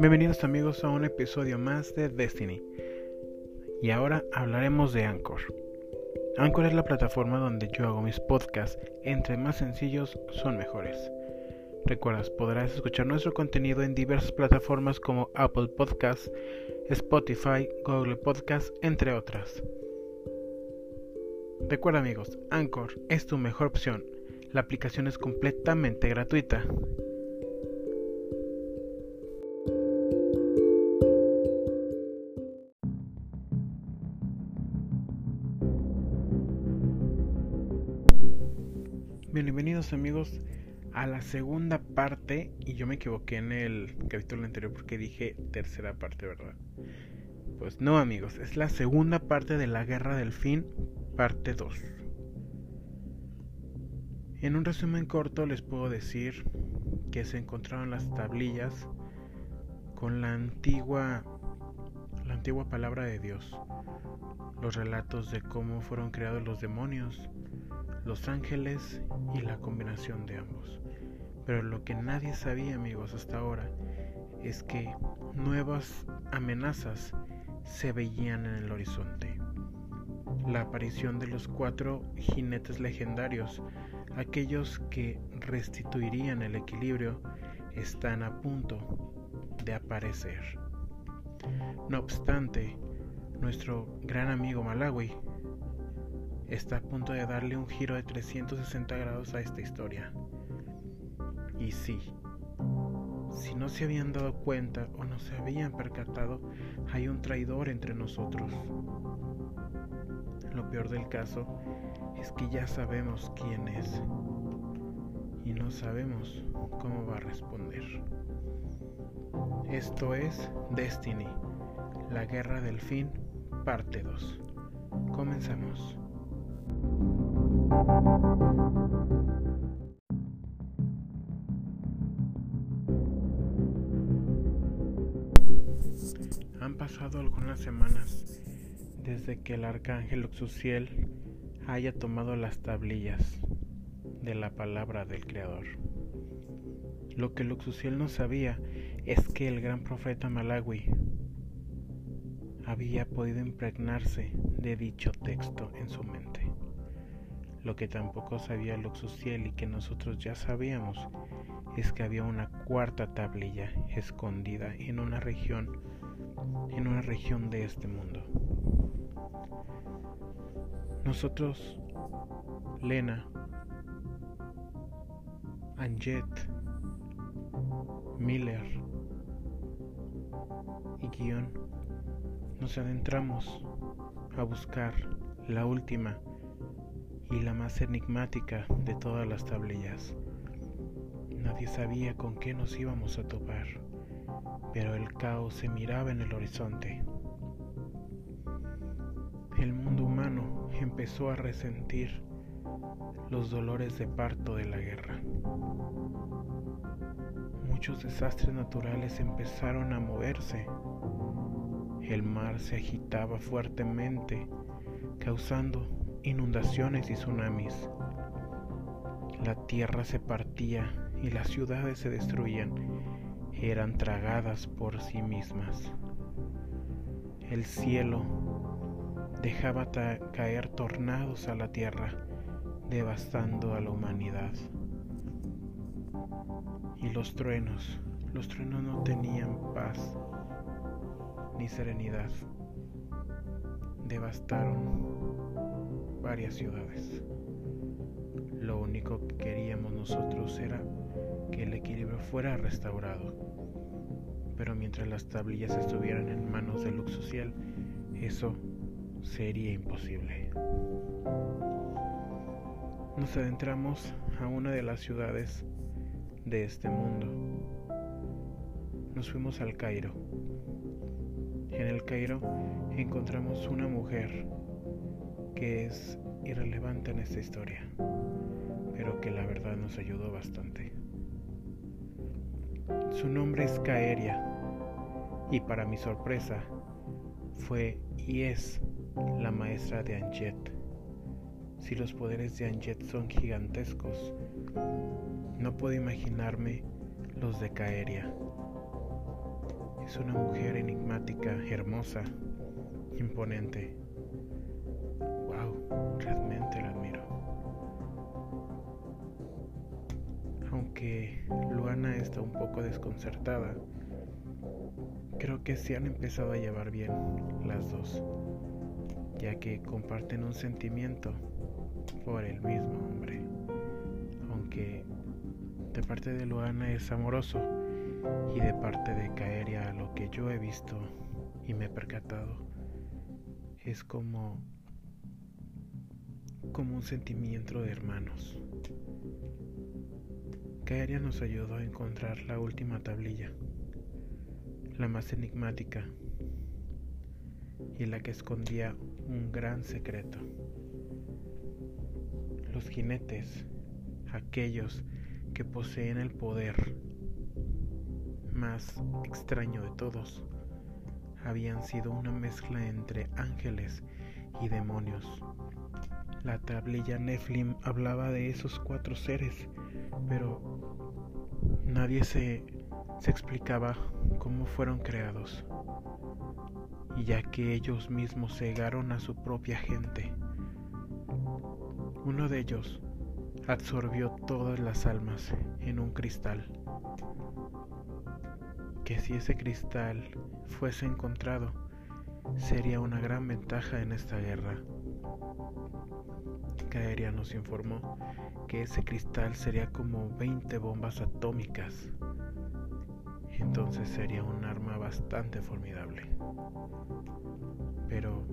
Bienvenidos amigos a un episodio más de Destiny. Y ahora hablaremos de Anchor. Anchor es la plataforma donde yo hago mis podcasts. Entre más sencillos son mejores. Recuerdas, podrás escuchar nuestro contenido en diversas plataformas como Apple Podcasts, Spotify, Google Podcasts, entre otras. Recuerda amigos, Anchor es tu mejor opción. La aplicación es completamente gratuita. Bienvenidos amigos a la segunda parte y yo me equivoqué en el capítulo anterior porque dije tercera parte, ¿verdad? Pues no amigos, es la segunda parte de la Guerra del Fin, parte 2. En un resumen corto les puedo decir que se encontraron las tablillas con la antigua la antigua palabra de Dios, los relatos de cómo fueron creados los demonios, los ángeles y la combinación de ambos. Pero lo que nadie sabía, amigos, hasta ahora, es que nuevas amenazas se veían en el horizonte. La aparición de los cuatro jinetes legendarios, aquellos que restituirían el equilibrio, están a punto de aparecer. No obstante, nuestro gran amigo Malawi está a punto de darle un giro de 360 grados a esta historia. Y sí, si no se habían dado cuenta o no se habían percatado, hay un traidor entre nosotros. Lo peor del caso es que ya sabemos quién es y no sabemos cómo va a responder. Esto es Destiny, la guerra del fin, parte 2. Comenzamos. Han pasado algunas semanas desde que el arcángel Uxuciel haya tomado las tablillas de la palabra del Creador. Lo que Luxuciel no sabía es que el gran profeta Malawi había podido impregnarse de dicho texto en su mente. Lo que tampoco sabía Luxuciel y que nosotros ya sabíamos es que había una cuarta tablilla escondida en una región en una región de este mundo. Nosotros, Lena, Anjet, Miller y Guión, nos adentramos a buscar la última y la más enigmática de todas las tablillas. Nadie sabía con qué nos íbamos a topar, pero el caos se miraba en el horizonte. El mundo humano empezó a resentir los dolores de parto de la guerra. Muchos desastres naturales empezaron a moverse. El mar se agitaba fuertemente, causando inundaciones y tsunamis. La tierra se partía y las ciudades se destruían, eran tragadas por sí mismas. El cielo dejaba caer tornados a la tierra, devastando a la humanidad. Y los truenos, los truenos no tenían paz ni serenidad. Devastaron varias ciudades. Lo único que queríamos nosotros era que el equilibrio fuera restaurado. Pero mientras las tablillas estuvieran en manos del Lux Social, eso sería imposible. Nos adentramos a una de las ciudades de este mundo. Nos fuimos al Cairo. En el Cairo encontramos una mujer que es irrelevante en esta historia, pero que la verdad nos ayudó bastante. Su nombre es Caeria y para mi sorpresa fue y es la maestra de Anjet. Si los poderes de Anjet son gigantescos, no puedo imaginarme los de Caeria. Es una mujer enigmática, hermosa, imponente. Wow, realmente la admiro. Aunque Luana está un poco desconcertada, creo que se han empezado a llevar bien las dos, ya que comparten un sentimiento por el mismo hombre. Aunque de parte de Luana es amoroso y de parte de Caeria lo que yo he visto y me he percatado es como como un sentimiento de hermanos. Caeria nos ayudó a encontrar la última tablilla, la más enigmática y la que escondía un gran secreto. Los jinetes, aquellos que poseen el poder más extraño de todos, habían sido una mezcla entre ángeles y demonios. La tablilla Nephilim hablaba de esos cuatro seres, pero nadie se, se explicaba cómo fueron creados. Y ya que ellos mismos cegaron a su propia gente, uno de ellos absorbió todas las almas en un cristal. Que si ese cristal fuese encontrado, sería una gran ventaja en esta guerra. Caeria nos informó que ese cristal sería como 20 bombas atómicas. Entonces sería un arma bastante formidable. Pero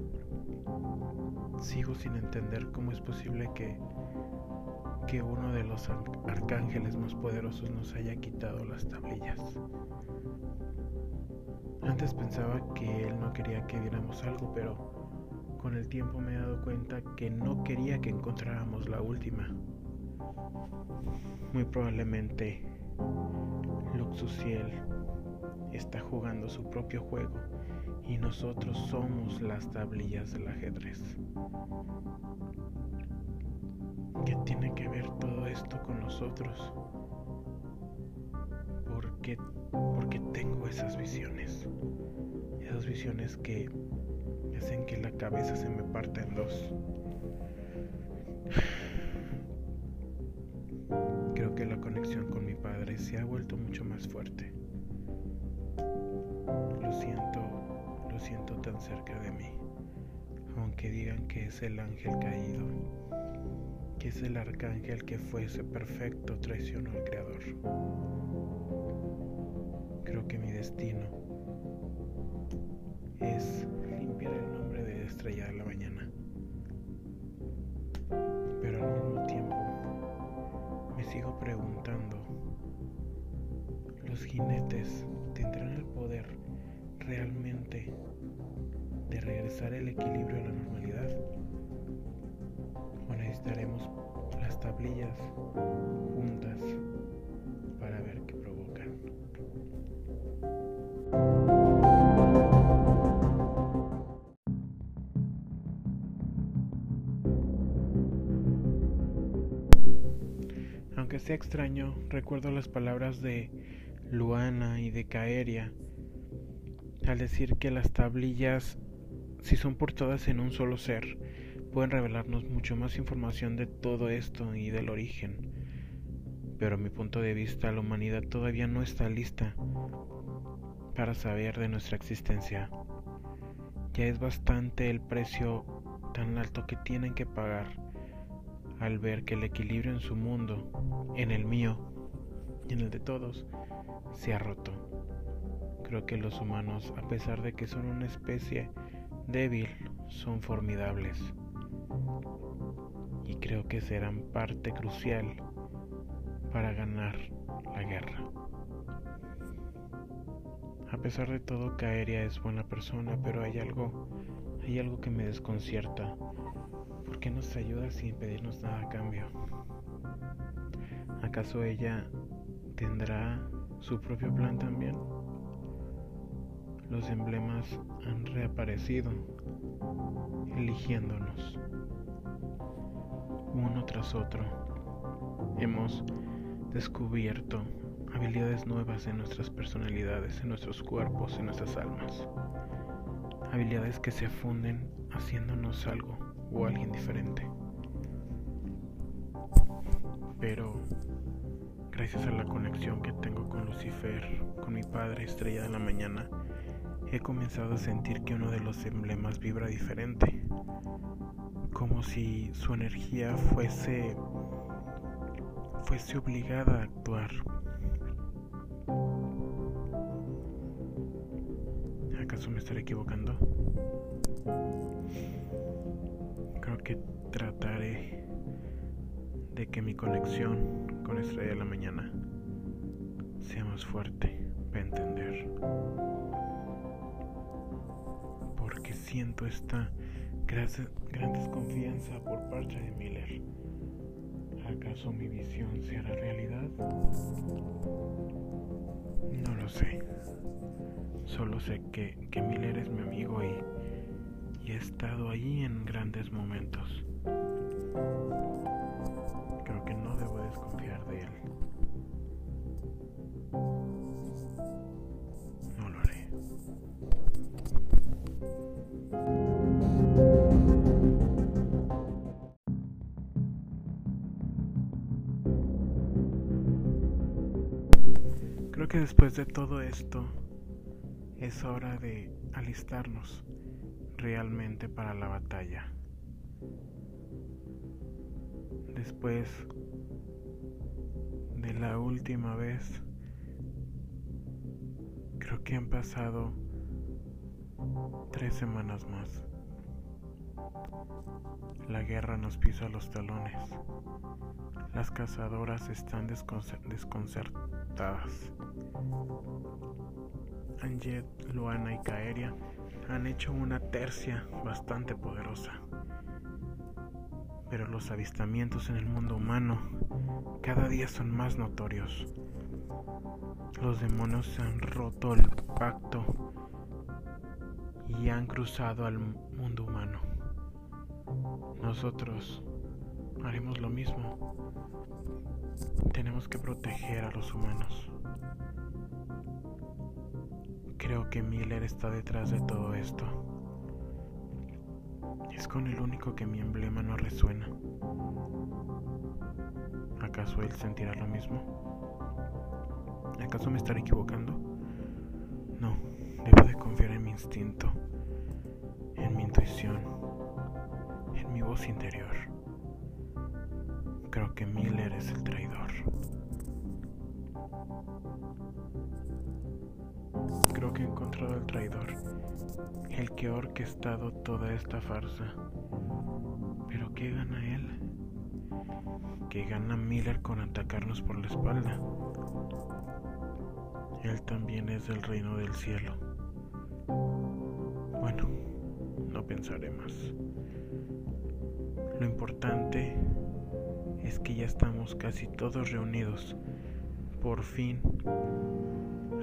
sigo sin entender cómo es posible que que uno de los arcángeles más poderosos nos haya quitado las tablillas. Antes pensaba que él no quería que viéramos algo, pero con el tiempo me he dado cuenta que no quería que encontráramos la última. Muy probablemente Luxuciel está jugando su propio juego y nosotros somos las tablillas del ajedrez. ¿Qué tiene que ver todo esto con nosotros? ¿Por qué, porque tengo esas visiones? Esas visiones que hacen que la cabeza se me parta en dos. Creo que la conexión con mi padre se ha vuelto mucho más fuerte. Lo siento, lo siento tan cerca de mí, aunque digan que es el ángel caído que es el arcángel que fuese perfecto traicionó al Creador. Creo que mi destino es limpiar el nombre de Estrella de la Mañana. Pero al mismo tiempo me sigo preguntando, ¿los jinetes tendrán el poder realmente de regresar el equilibrio a la normalidad? necesitaremos las tablillas sea extraño, recuerdo las palabras de Luana y de Caeria al decir que las tablillas, si son portadas en un solo ser, pueden revelarnos mucho más información de todo esto y del origen. Pero a mi punto de vista la humanidad todavía no está lista para saber de nuestra existencia. Ya es bastante el precio tan alto que tienen que pagar al ver que el equilibrio en su mundo, en el mío y en el de todos, se ha roto. Creo que los humanos, a pesar de que son una especie débil, son formidables y creo que serán parte crucial para ganar la guerra. A pesar de todo, Caeria es buena persona, pero hay algo, hay algo que me desconcierta. ¿Por qué nos ayuda sin pedirnos nada a cambio? ¿Acaso ella tendrá su propio plan también? Los emblemas han reaparecido, eligiéndonos uno tras otro. Hemos descubierto habilidades nuevas en nuestras personalidades, en nuestros cuerpos, en nuestras almas. Habilidades que se funden haciéndonos algo o alguien diferente. Pero gracias a la conexión que tengo con Lucifer, con mi padre estrella de la mañana, he comenzado a sentir que uno de los emblemas vibra diferente, como si su energía fuese fuese obligada a actuar. ¿Acaso me estaré equivocando? Creo que trataré de que mi conexión con Estrella de la Mañana sea más fuerte para entender. Porque siento esta gran desconfianza por parte de Miller. ¿Acaso mi visión se hará realidad? No lo sé. Solo sé que, que Miller es mi amigo y, y he estado allí en grandes momentos. Que no debo desconfiar de él. No lo haré. Creo que después de todo esto es hora de alistarnos realmente para la batalla. Después de la última vez, creo que han pasado tres semanas más. La guerra nos pisa los talones. Las cazadoras están desconcertadas. Anjet, Luana y Caeria han hecho una tercia bastante poderosa. Pero los avistamientos en el mundo humano cada día son más notorios. Los demonios se han roto el pacto y han cruzado al mundo humano. Nosotros haremos lo mismo. Tenemos que proteger a los humanos. Creo que Miller está detrás de todo esto. Con el único que mi emblema no resuena. ¿Acaso él sentirá lo mismo? ¿Acaso me estaré equivocando? No, debo de confiar en mi instinto, en mi intuición, en mi voz interior. Creo que Miller es el traidor. Creo que he encontrado al traidor, el que ha orquestado toda esta farsa. Pero ¿qué gana él? ¿Qué gana Miller con atacarnos por la espalda? Él también es del reino del cielo. Bueno, no pensaré más. Lo importante es que ya estamos casi todos reunidos. Por fin,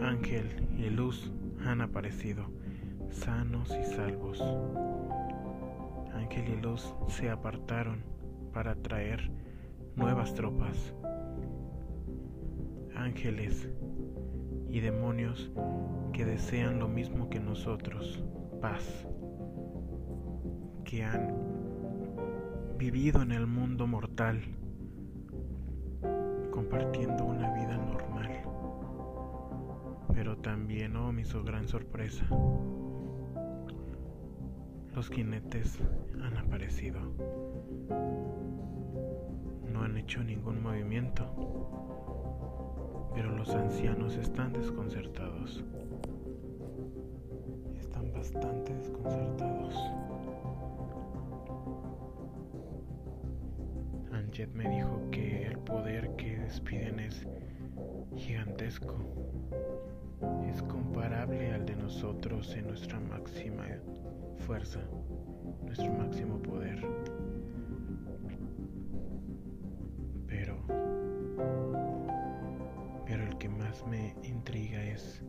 Ángel y Luz han aparecido, sanos y salvos. Ángel y Luz se apartaron para traer nuevas tropas. Ángeles y demonios que desean lo mismo que nosotros, paz, que han vivido en el mundo mortal compartiendo una vida normal. Pero también, oh, mi gran sorpresa, los jinetes han aparecido. No han hecho ningún movimiento, pero los ancianos están desconcertados. Están bastante desconcertados. Jet me dijo que el poder que despiden es gigantesco. Es comparable al de nosotros en nuestra máxima fuerza, nuestro máximo poder. Pero, pero el que más me intriga es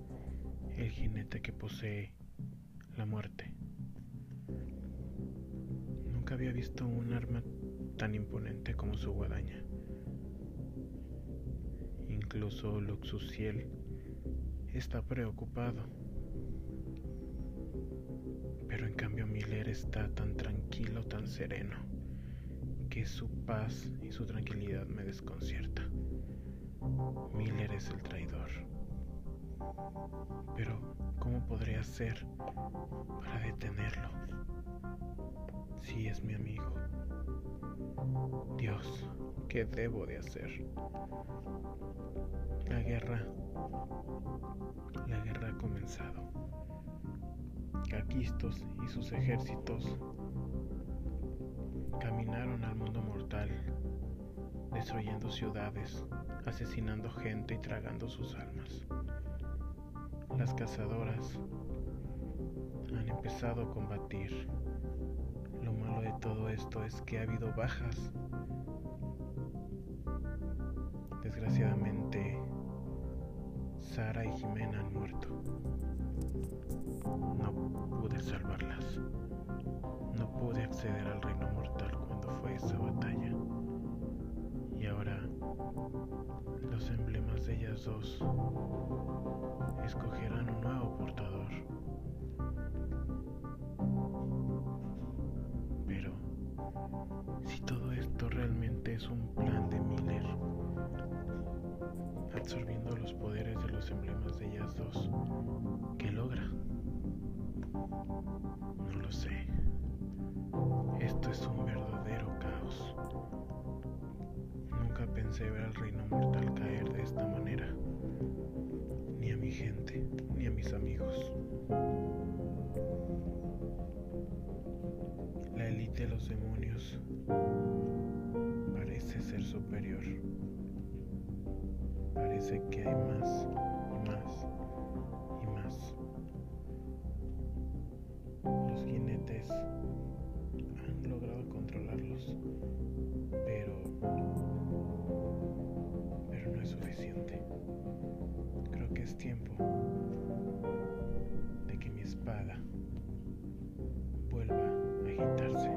el jinete que posee la muerte. Nunca había visto un arma tan imponente como su guadaña. incluso Luxuciel está preocupado. Pero en cambio Miller está tan tranquilo, tan sereno, que su paz y su tranquilidad me desconcierta. Miller es el traidor. Pero, ¿cómo podría hacer para detenerlo? Si es mi amigo. Dios, ¿qué debo de hacer? La guerra, la guerra ha comenzado. Caquistos y sus ejércitos caminaron al mundo mortal, destruyendo ciudades, asesinando gente y tragando sus almas. Las cazadoras han empezado a combatir. Lo malo de todo esto es que ha habido bajas. Desgraciadamente, Sara y Jimena han muerto. No pude salvarlas. No pude acceder al reino mortal cuando fue esa batalla. Y ahora los emblemas de ellas dos escogerán un nuevo portador. Pero, si todo esto realmente es un plan de Miller, absorbiendo los poderes de los emblemas de ellas dos, ¿qué logra? No lo sé. Esto es un verdadero caos. Nunca pensé ver al reino mortal caer de esta manera ni a mi gente, ni a mis amigos. La élite de los demonios parece ser superior. Parece que hay más y más y más. Los jinetes han logrado controlarlos, pero pero no es suficiente es tiempo de que mi espada vuelva a agitarse.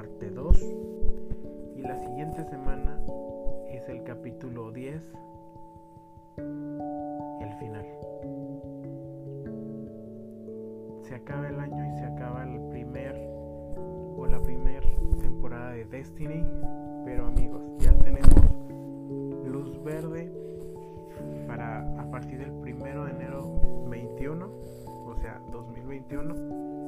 Parte 2, y la siguiente semana es el capítulo 10, el final. Se acaba el año y se acaba el primer la primera temporada de Destiny. Pero amigos, ya tenemos luz verde para a partir del primero de enero 21, o sea 2021,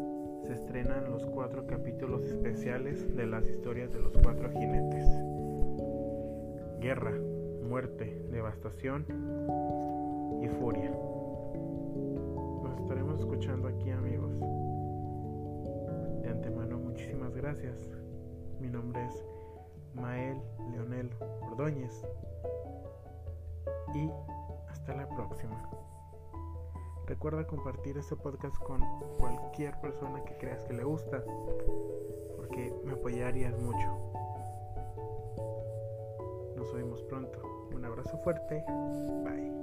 se estrenan los cuatro capítulos especiales de las historias de los cuatro jinetes. Guerra, muerte, devastación y furia. Nos estaremos escuchando aquí amigos muchísimas gracias. Mi nombre es Mael Leonel Ordóñez y hasta la próxima. Recuerda compartir este podcast con cualquier persona que creas que le gusta porque me apoyarías mucho. Nos vemos pronto. Un abrazo fuerte. Bye.